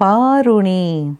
வாருணி.